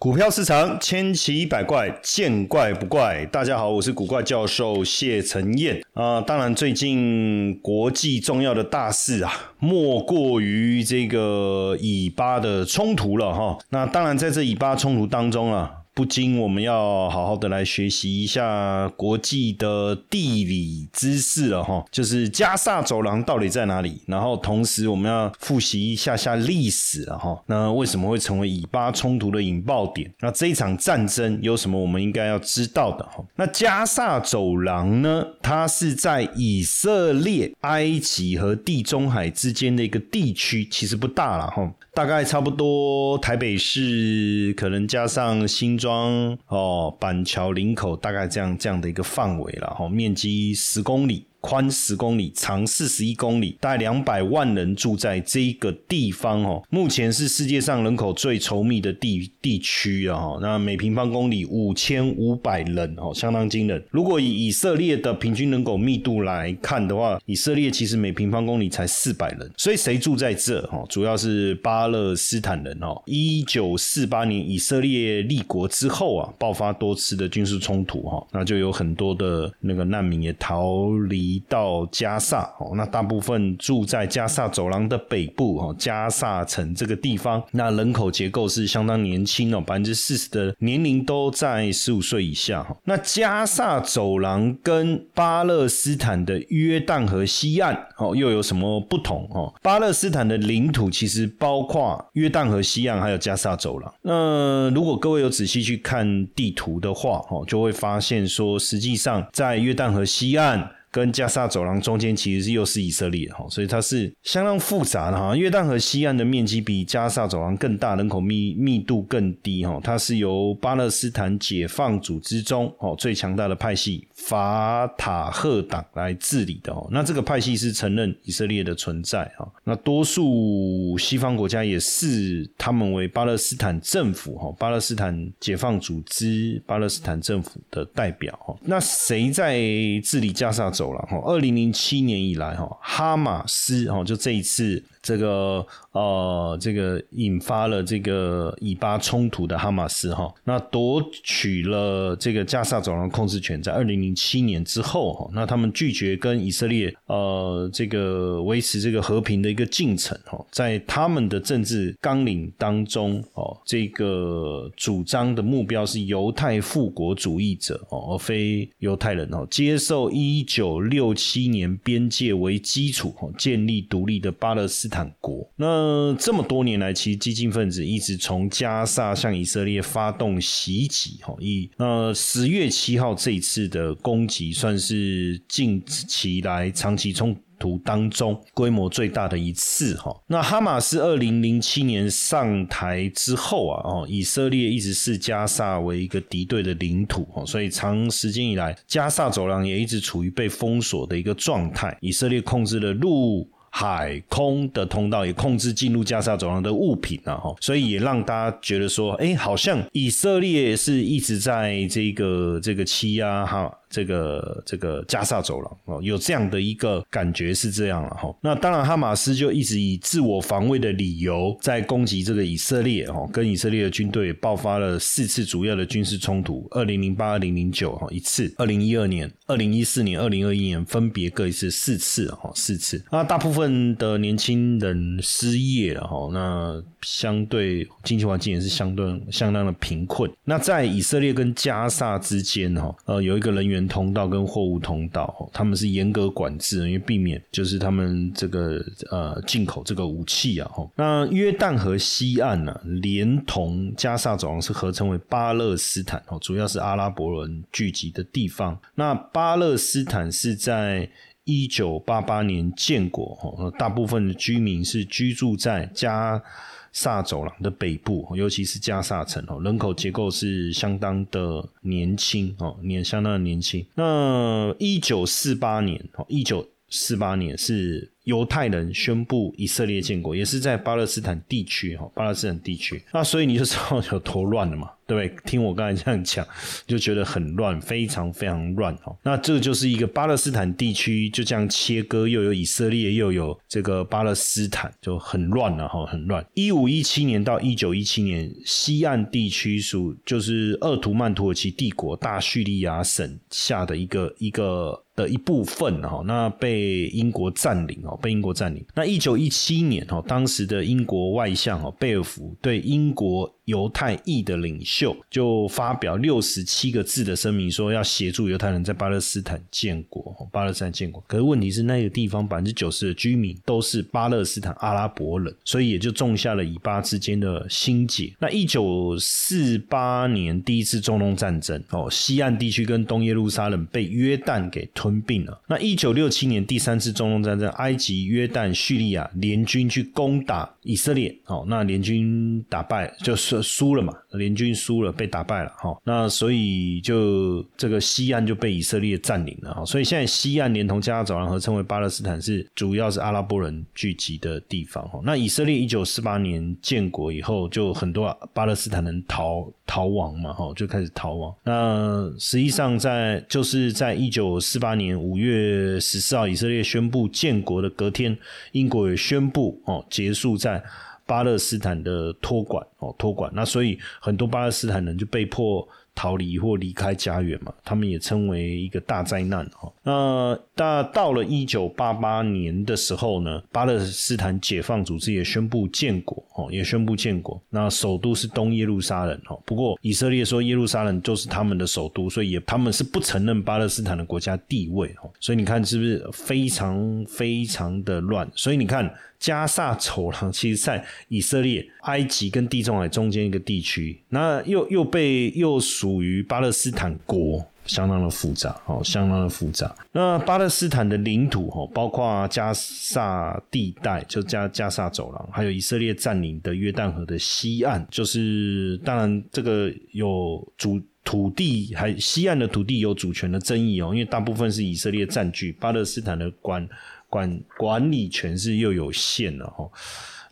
股票市场千奇百怪，见怪不怪。大家好，我是古怪教授谢承彦啊。当然，最近国际重要的大事啊，莫过于这个以巴的冲突了哈。那当然，在这以巴冲突当中啊。不禁我们要好好的来学习一下国际的地理知识了哈，就是加萨走廊到底在哪里？然后同时我们要复习一下下历史了哈。那为什么会成为以巴冲突的引爆点？那这一场战争有什么我们应该要知道的哈？那加萨走廊呢？它是在以色列、埃及和地中海之间的一个地区，其实不大了哈。大概差不多台北市可能加上新庄哦板桥林口大概这样这样的一个范围了哈，面积十公里。宽十公里，长四十一公里，大概两百万人住在这一个地方哦。目前是世界上人口最稠密的地地区啊。那每平方公里五千五百人哦，相当惊人。如果以以色列的平均人口密度来看的话，以色列其实每平方公里才四百人。所以谁住在这？哈，主要是巴勒斯坦人哦。一九四八年以色列立国之后啊，爆发多次的军事冲突哈，那就有很多的那个难民也逃离。移到加萨哦，那大部分住在加萨走廊的北部哦，加萨城这个地方，那人口结构是相当年轻哦，百分之四十的年龄都在十五岁以下哈。那加萨走廊跟巴勒斯坦的约旦河西岸哦又有什么不同哦？巴勒斯坦的领土其实包括约旦河西岸还有加萨走廊。那如果各位有仔细去看地图的话哦，就会发现说，实际上在约旦河西岸。跟加沙走廊中间其实是又是以色列哈，所以它是相当复杂的哈。约旦河西岸的面积比加沙走廊更大，人口密密度更低哈。它是由巴勒斯坦解放组织中哦最强大的派系法塔赫党来治理的哦。那这个派系是承认以色列的存在哈。那多数西方国家也视他们为巴勒斯坦政府哈，巴勒斯坦解放组织巴勒斯坦政府的代表哈。那谁在治理加沙？走了哈，二零零七年以来哈，哈马斯哈就这一次。这个呃，这个引发了这个以巴冲突的哈马斯哈，那夺取了这个加沙走廊控制权，在二零零七年之后哈，那他们拒绝跟以色列呃这个维持这个和平的一个进程哈，在他们的政治纲领当中哦，这个主张的目标是犹太复国主义者哦，而非犹太人哦，接受一九六七年边界为基础哦，建立独立的巴勒斯。坦国那这么多年来，其实激进分子一直从加沙向以色列发动袭击，哈，以那十月七号这一次的攻击，算是近期来长期冲突当中规模最大的一次，哈。那哈马斯二零零七年上台之后啊，哦，以色列一直视加沙为一个敌对的领土，哦，所以长时间以来，加沙走廊也一直处于被封锁的一个状态，以色列控制了路。海空的通道也控制进入加沙走廊的物品啊，哈，所以也让大家觉得说，哎，好像以色列是一直在这个这个欺压哈。这个这个加萨走廊哦，有这样的一个感觉是这样了哈。那当然，哈马斯就一直以自我防卫的理由在攻击这个以色列哦，跟以色列的军队爆发了四次主要的军事冲突：二零零八、二零零九哈一次，二零一二年、二零一四年、二零二一年分别各一次四次哈四次。那大部分的年轻人失业了哈，那相对经济环境也是相对相当的贫困。那在以色列跟加萨之间哈，呃，有一个人员。通道跟货物通道，他们是严格管制，因为避免就是他们这个呃进口这个武器啊。那约旦河西岸呢，连同加沙走廊是合称为巴勒斯坦哦，主要是阿拉伯人聚集的地方。那巴勒斯坦是在一九八八年建国，大部分的居民是居住在加。萨走廊的北部，尤其是加萨城哦，人口结构是相当的年轻哦，年相当的年轻。那一九四八年哦，一九四八年是犹太人宣布以色列建国，也是在巴勒斯坦地区哈，巴勒斯坦地区。那所以你就知道有多乱了嘛，对不对？听我刚才这样讲，就觉得很乱，非常非常乱哈。那这就是一个巴勒斯坦地区就这样切割，又有以色列，又有这个巴勒斯坦，就很乱了哈，很乱。一五一七年到一九一七年，西岸地区属就是鄂图曼土耳其帝国大叙利亚省下的一个一个。的一部分哈，那被英国占领哦，被英国占领。那一九一七年哦，当时的英国外相哦贝尔福对英国。犹太裔的领袖就发表六十七个字的声明，说要协助犹太人在巴勒斯坦建国。巴勒斯坦建国，可是问题是那个地方百分之九十的居民都是巴勒斯坦阿拉伯人，所以也就种下了以巴之间的心结。那一九四八年第一次中东战争，哦，西岸地区跟东耶路撒冷被约旦给吞并了。那一九六七年第三次中东战争，埃及、约旦、叙利亚联军去攻打以色列，哦，那联军打败就是。输了嘛，联军输了，被打败了哈。那所以就这个西岸就被以色列占领了哈。所以现在西岸连同加沙走廊合称为巴勒斯坦，是主要是阿拉伯人聚集的地方哈。那以色列一九四八年建国以后，就很多巴勒斯坦人逃逃亡嘛哈，就开始逃亡。那实际上在就是在一九四八八年五月十四号，以色列宣布建国的隔天，英国也宣布哦结束在。巴勒斯坦的托管哦，托管那所以很多巴勒斯坦人就被迫逃离或离开家园嘛，他们也称为一个大灾难哈。那到到了一九八八年的时候呢，巴勒斯坦解放组织也宣布建国哦，也宣布建国。那首都是东耶路撒冷哈，不过以色列说耶路撒冷就是他们的首都，所以他们是不承认巴勒斯坦的国家地位哈。所以你看是不是非常非常的乱？所以你看。加萨走廊其实，在以色列、埃及跟地中海中间一个地区，那又又被又属于巴勒斯坦国，相当的复杂哦，相当的复杂。那巴勒斯坦的领土哦，包括加萨地带，就加加萨走廊，还有以色列占领的约旦河的西岸，就是当然这个有主土地，还西岸的土地有主权的争议哦，因为大部分是以色列占据，巴勒斯坦的官。管管理权是又有限了哈。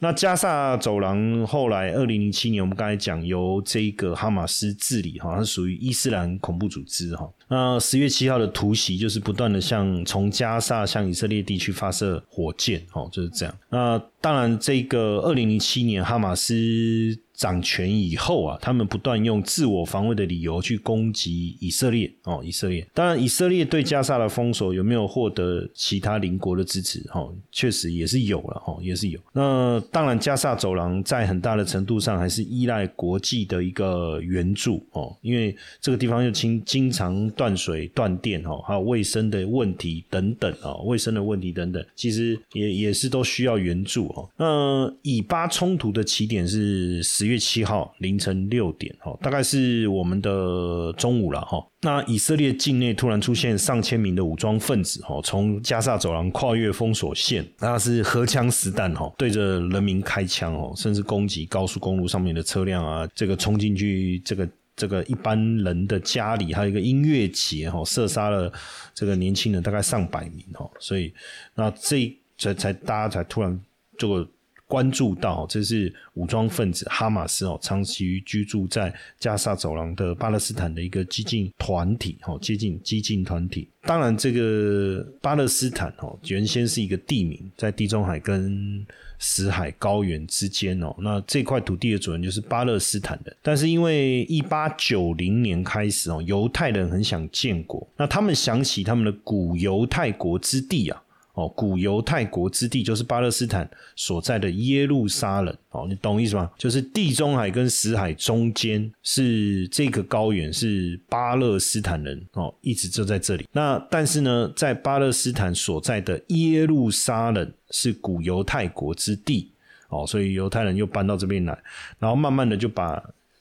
那加萨走廊后来二零零七年，我们刚才讲由这个哈马斯治理哈，它属于伊斯兰恐怖组织哈。那十月七号的突袭就是不断的向从加萨向以色列地区发射火箭哦，就是这样。那当然，这个二零零七年哈马斯。掌权以后啊，他们不断用自我防卫的理由去攻击以色列哦。以色列当然，以色列对加沙的封锁有没有获得其他邻国的支持？哈，确实也是有了哈，也是有。那当然，加沙走廊在很大的程度上还是依赖国际的一个援助哦，因为这个地方又经经常断水断电哈，还有卫生的问题等等啊，卫生的问题等等，其实也也是都需要援助哦。那以巴冲突的起点是十。月七号凌晨六点，哈，大概是我们的中午了，哈。那以色列境内突然出现上千名的武装分子，哈，从加沙走廊跨越封锁线，那是荷枪实弹，哈，对着人民开枪，哦，甚至攻击高速公路上面的车辆啊，这个冲进去，这个这个一般人的家里，还有一个音乐节，哈，射杀了这个年轻人大概上百名，哈，所以那这才才大家才突然这个。关注到这是武装分子哈马斯哦，长期居住在加沙走廊的巴勒斯坦的一个激进团体哦，接近激进团体。当然，这个巴勒斯坦哦，原先是一个地名，在地中海跟死海高原之间哦。那这块土地的主人就是巴勒斯坦人，但是因为一八九零年开始哦，犹太人很想建国，那他们想起他们的古犹太国之地啊。哦，古犹太国之地就是巴勒斯坦所在的耶路撒冷。哦，你懂意思吗？就是地中海跟死海中间是这个高原，是巴勒斯坦人哦，一直就在这里。那但是呢，在巴勒斯坦所在的耶路撒冷是古犹太国之地。哦，所以犹太人又搬到这边来，然后慢慢的就把。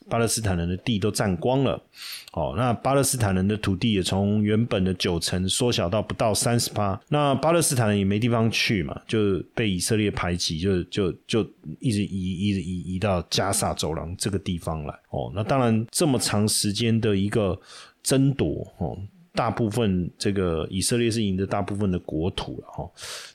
巴勒斯坦人的地都占光了，哦，那巴勒斯坦人的土地也从原本的九成缩小到不到三十八。那巴勒斯坦人也没地方去嘛，就被以色列排挤，就就就一直移，一直移移到加萨走廊这个地方来。哦，那当然这么长时间的一个争夺，哦。大部分这个以色列是赢得大部分的国土了哈，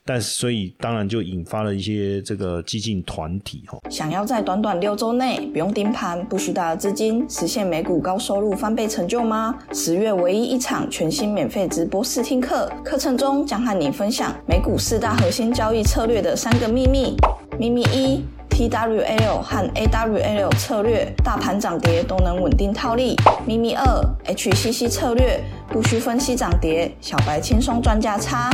但是所以当然就引发了一些这个激进团体哈。想要在短短六周内不用盯盘、不需大的资金，实现美股高收入翻倍成就吗？十月唯一一场全新免费直播试听课，课程中将和你分享美股四大核心交易策略的三个秘密。秘密一。TWL 和 AWL 策略，大盘涨跌都能稳定套利。秘密二，HCC 策略，不需分析涨跌，小白轻松赚价差。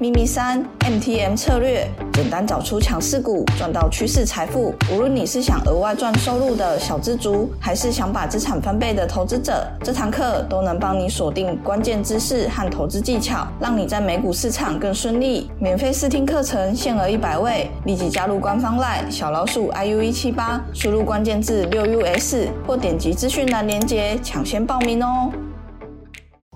秘密三，MTM 策略，简单找出强势股，赚到趋势财富。无论你是想额外赚收入的小资族，还是想把资产翻倍的投资者，这堂课都能帮你锁定关键知识和投资技巧，让你在美股市场更顺利。免费试听课程限额一百位，立即加入官方 LINE 小老鼠 iu 一七八，输入关键字六 us 或点击资讯栏链接抢先报名哦。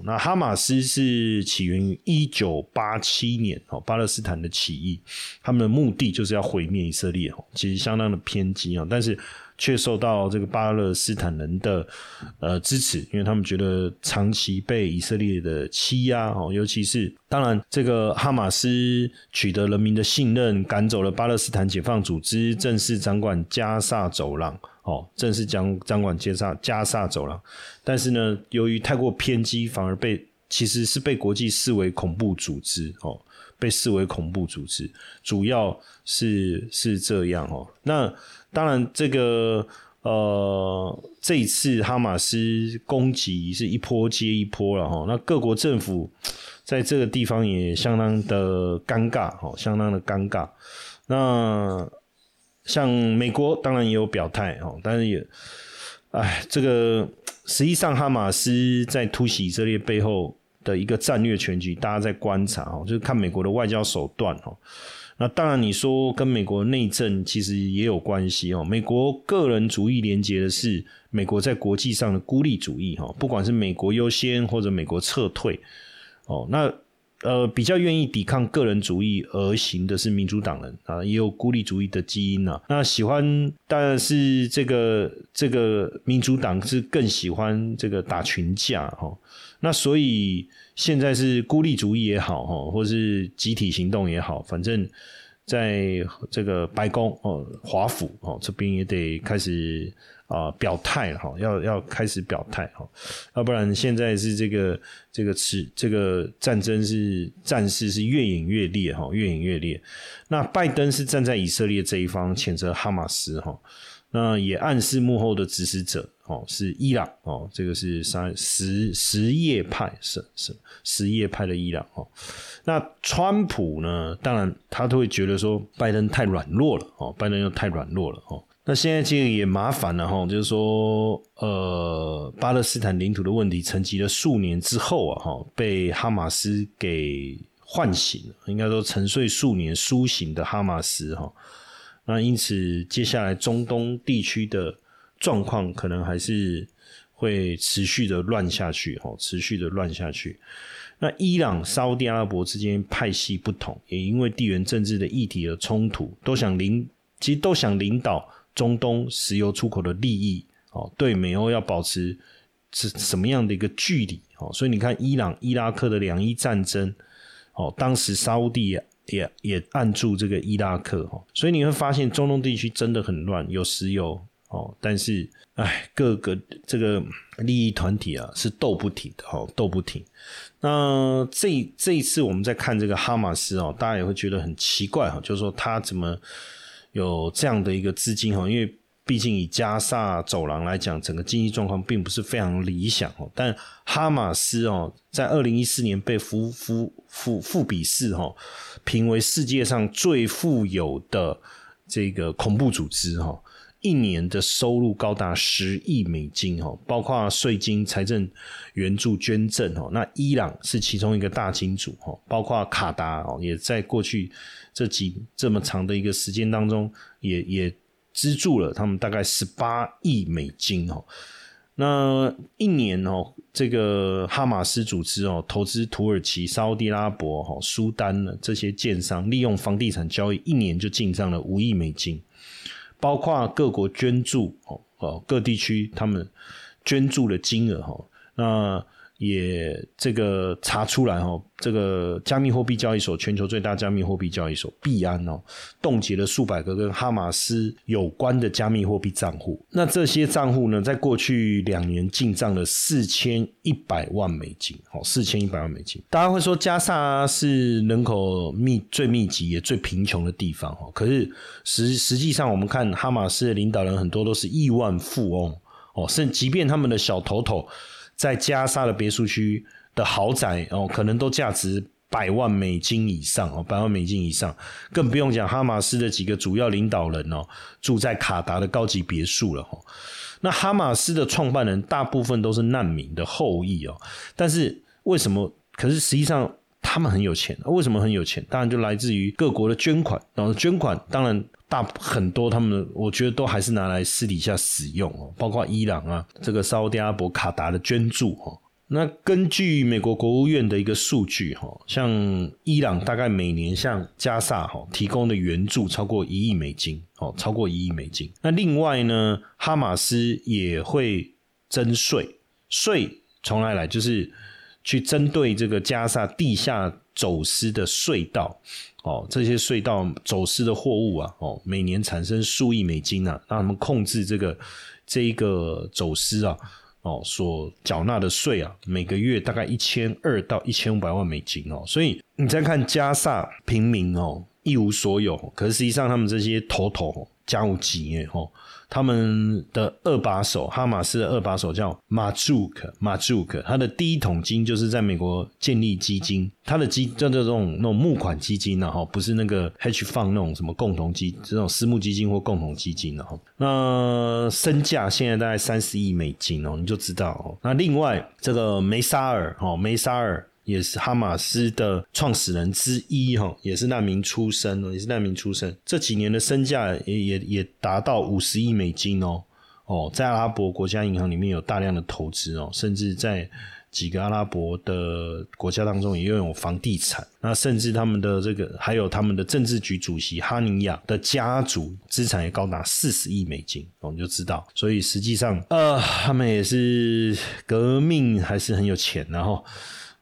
那哈马斯是起源于一九八七年哦，巴勒斯坦的起义，他们的目的就是要毁灭以色列哦，其实相当的偏激啊，但是却受到这个巴勒斯坦人的呃支持，因为他们觉得长期被以色列的欺压哦，尤其是当然这个哈马斯取得人民的信任，赶走了巴勒斯坦解放组织，正式掌管加萨走廊。哦，正式将掌管加沙加沙走廊，但是呢，由于太过偏激，反而被其实是被国际视为恐怖组织哦，被视为恐怖组织，主要是是这样哦。那当然，这个呃，这一次哈马斯攻击是一波接一波了哈。那各国政府在这个地方也相当的尴尬哦，相当的尴尬。那。像美国当然也有表态哦，但是也，哎，这个实际上哈马斯在突袭以色列背后的一个战略全局，大家在观察哦，就是看美国的外交手段哦。那当然你说跟美国内政其实也有关系哦。美国个人主义连接的是美国在国际上的孤立主义哈，不管是美国优先或者美国撤退哦，那。呃，比较愿意抵抗个人主义而行的是民主党人啊，也有孤立主义的基因呐。那喜欢当然是这个这个民主党是更喜欢这个打群架哈。那所以现在是孤立主义也好哈，或是集体行动也好，反正在这个白宫哦，华府哦这边也得开始。啊，表态了哈，要要开始表态哈，要不然现在是这个这个是，这个战争是战事是越演越烈哈，越演越烈。那拜登是站在以色列这一方，谴责哈马斯哈，那也暗示幕后的指使者哦是伊朗哦，这个是三什什叶派是是什叶派的伊朗哦。那川普呢，当然他都会觉得说拜登太软弱了哦，拜登又太软弱了哦。那现在这个也麻烦了哈，就是说，呃，巴勒斯坦领土的问题沉寂了数年之后啊，哈，被哈马斯给唤醒了，应该说沉睡数年苏醒的哈马斯哈，那因此接下来中东地区的状况可能还是会持续的乱下去哈，持续的乱下去。那伊朗、沙特阿拉伯之间派系不同，也因为地缘政治的议题而冲突，都想领，其实都想领导。中东石油出口的利益，哦，对美欧要保持是什么样的一个距离？哦，所以你看，伊朗、伊拉克的两伊战争，哦，当时沙地也也按住这个伊拉克，哦，所以你会发现中东地区真的很乱，有石油，哦，但是，哎，各个这个利益团体啊是斗不停的，哦，斗不停。那这这一次我们在看这个哈马斯哦，大家也会觉得很奇怪，哈，就是说他怎么？有这样的一个资金哈，因为毕竟以加萨走廊来讲，整个经济状况并不是非常理想哦。但哈马斯哦，在二零一四年被福福福富比士哈评为世界上最富有的这个恐怖组织哈，一年的收入高达十亿美金哦，包括税金、财政援助、捐赠哦。那伊朗是其中一个大金主哈，包括卡达哦，也在过去。这几这么长的一个时间当中，也也资助了他们大概十八亿美金哦。那一年哦，这个哈马斯组织哦，投资土耳其、沙地阿拉伯、哈苏丹的这些建商，利用房地产交易，一年就进账了五亿美金。包括各国捐助哦，哦各地区他们捐助的金额哈，那。也这个查出来哦，这个加密货币交易所全球最大加密货币交易所币安哦，冻结了数百个跟哈马斯有关的加密货币账户。那这些账户呢，在过去两年进账了四千一百万美金，哦，四千一百万美金。大家会说加萨是人口密最密集也最贫穷的地方哦，可是实实际上我们看哈马斯的领导人很多都是亿万富翁哦，甚即便他们的小头头。在加沙的别墅区的豪宅哦，可能都价值百万美金以上哦，百万美金以上，更不用讲哈马斯的几个主要领导人哦，住在卡达的高级别墅了哈。那哈马斯的创办人大部分都是难民的后裔哦，但是为什么？可是实际上他们很有钱，为什么很有钱？当然就来自于各国的捐款，然后捐款当然。大很多，他们我觉得都还是拿来私底下使用哦，包括伊朗啊，这个沙特阿拉伯、卡达的捐助哈。那根据美国国务院的一个数据哈，像伊朗大概每年向加萨哈提供的援助超过一亿美金哦，超过一亿美金。那另外呢，哈马斯也会征税，税从来来就是去针对这个加萨地下走私的隧道。哦，这些隧道走私的货物啊，哦，每年产生数亿美金啊，让他们控制这个这一个走私啊，哦，所缴纳的税啊，每个月大概一千二到一千五百万美金哦，所以你再看加萨平民哦，一无所有，可是实际上他们这些头头家无几业哦。他们的二把手，哈马斯的二把手叫马祖克，马祖克，他的第一桶金就是在美国建立基金，他的基叫做这种那种募款基金呢，哈，不是那个 hedge fund 那种什么共同基这种私募基金或共同基金的哈。那身价现在大概三十亿美金哦，你就知道哦。那另外这个梅沙尔，哦，梅沙尔。也是哈马斯的创始人之一哈，也是难民出身哦，也是难民出身。这几年的身价也也也达到五十亿美金哦哦，在阿拉伯国家银行里面有大量的投资哦，甚至在几个阿拉伯的国家当中也拥有房地产。那甚至他们的这个还有他们的政治局主席哈尼亚的家族资产也高达四十亿美金，我们就知道。所以实际上呃，他们也是革命还是很有钱，然后。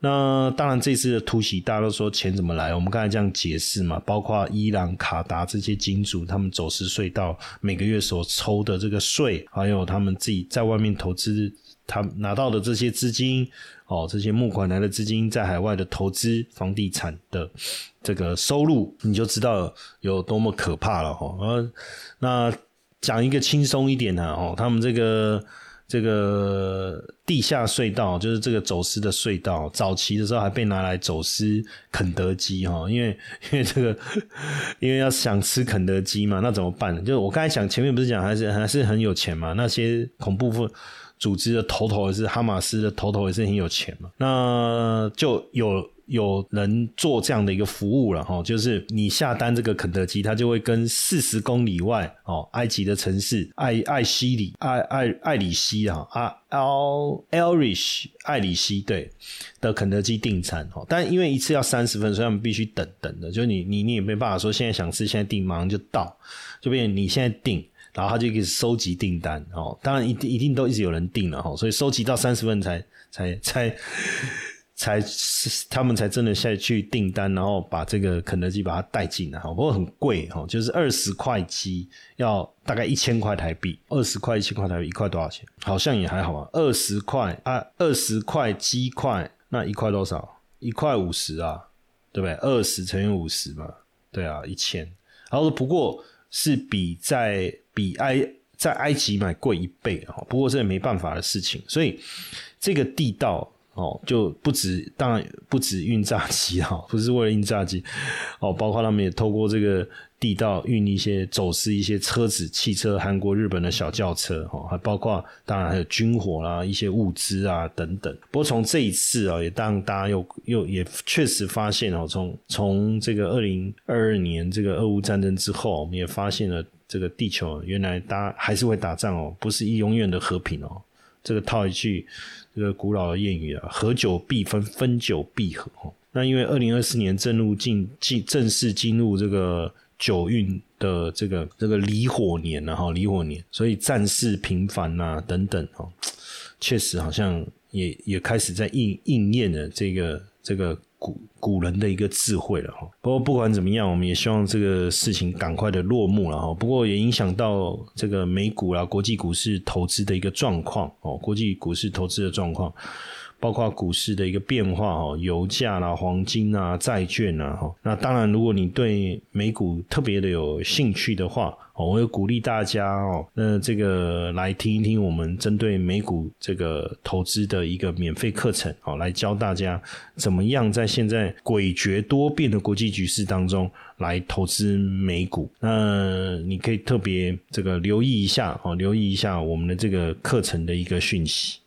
那当然，这次的突袭，大家都说钱怎么来？我们刚才这样解释嘛，包括伊朗、卡达这些金主，他们走私隧道每个月所抽的这个税，还有他们自己在外面投资，他拿到的这些资金，哦，这些募款来的资金在海外的投资房地产的这个收入，你就知道有多么可怕了哈。呃，那讲一个轻松一点的哦，他们这个。这个地下隧道就是这个走私的隧道，早期的时候还被拿来走私肯德基哈，因为 因为这个因为要想吃肯德基嘛，那怎么办？就是我刚才讲前面不是讲还是还是很有钱嘛，那些恐怖分组织的头头也是哈马斯的头头也是很有钱嘛，那就有。有人做这样的一个服务了哈，就是你下单这个肯德基，他就会跟四十公里外哦，埃及的城市艾艾西里艾艾艾里西啊啊 l Elrish 艾里西对的肯德基订餐哦，但因为一次要三十分，所以他们必须等等的，就你你你也没办法说现在想吃现在订马上就到，就变成你现在订，然后他就可以收集订单哦，当然一定一定都一直有人订了哈，所以收集到三十分才才才。才他们才真的下去订单，然后把这个肯德基把它带进来哈，不过很贵哈，就是二十块鸡要大概一千块台币，二十块一千块台币一块多少钱？好像也还好啊，二十块啊，二十块鸡块那一块多少？一块五十啊，对不对？二十乘以五十嘛，对啊，一千。然后不过是比在比埃在埃及买贵一倍哈，不过这也没办法的事情，所以这个地道。哦，就不止，当然不止运炸机哈，不是为了运炸机，哦，包括他们也透过这个地道运一些走私一些车子、汽车，韩国、日本的小轿车，哦，还包括当然还有军火啦、一些物资啊等等。不过从这一次啊，也当大家又又也确实发现哦，从从这个二零二二年这个俄乌战争之后，我们也发现了这个地球原来大家还是会打仗哦，不是永远的和平哦。这个套一句。这个古老的谚语啊，合久必分，分久必合。那因为二零二四年正入进进正式进入这个九运的这个这个离火年了哈，离火年，所以战事频繁呐等等哈，确实好像也也开始在应应验了这个这个古古人的一个智慧了哈。不过不管怎么样，我们也希望这个事情赶快的落幕了哈。不过也影响到这个美股啦、国际股市投资的一个状况哦，国际股市投资的状况。包括股市的一个变化哦，油价啦、黄金啊、债券啊，哈。那当然，如果你对美股特别的有兴趣的话，我会鼓励大家哦，那这个来听一听我们针对美股这个投资的一个免费课程，哦，来教大家怎么样在现在诡谲多变的国际局势当中来投资美股。那你可以特别这个留意一下哦，留意一下我们的这个课程的一个讯息。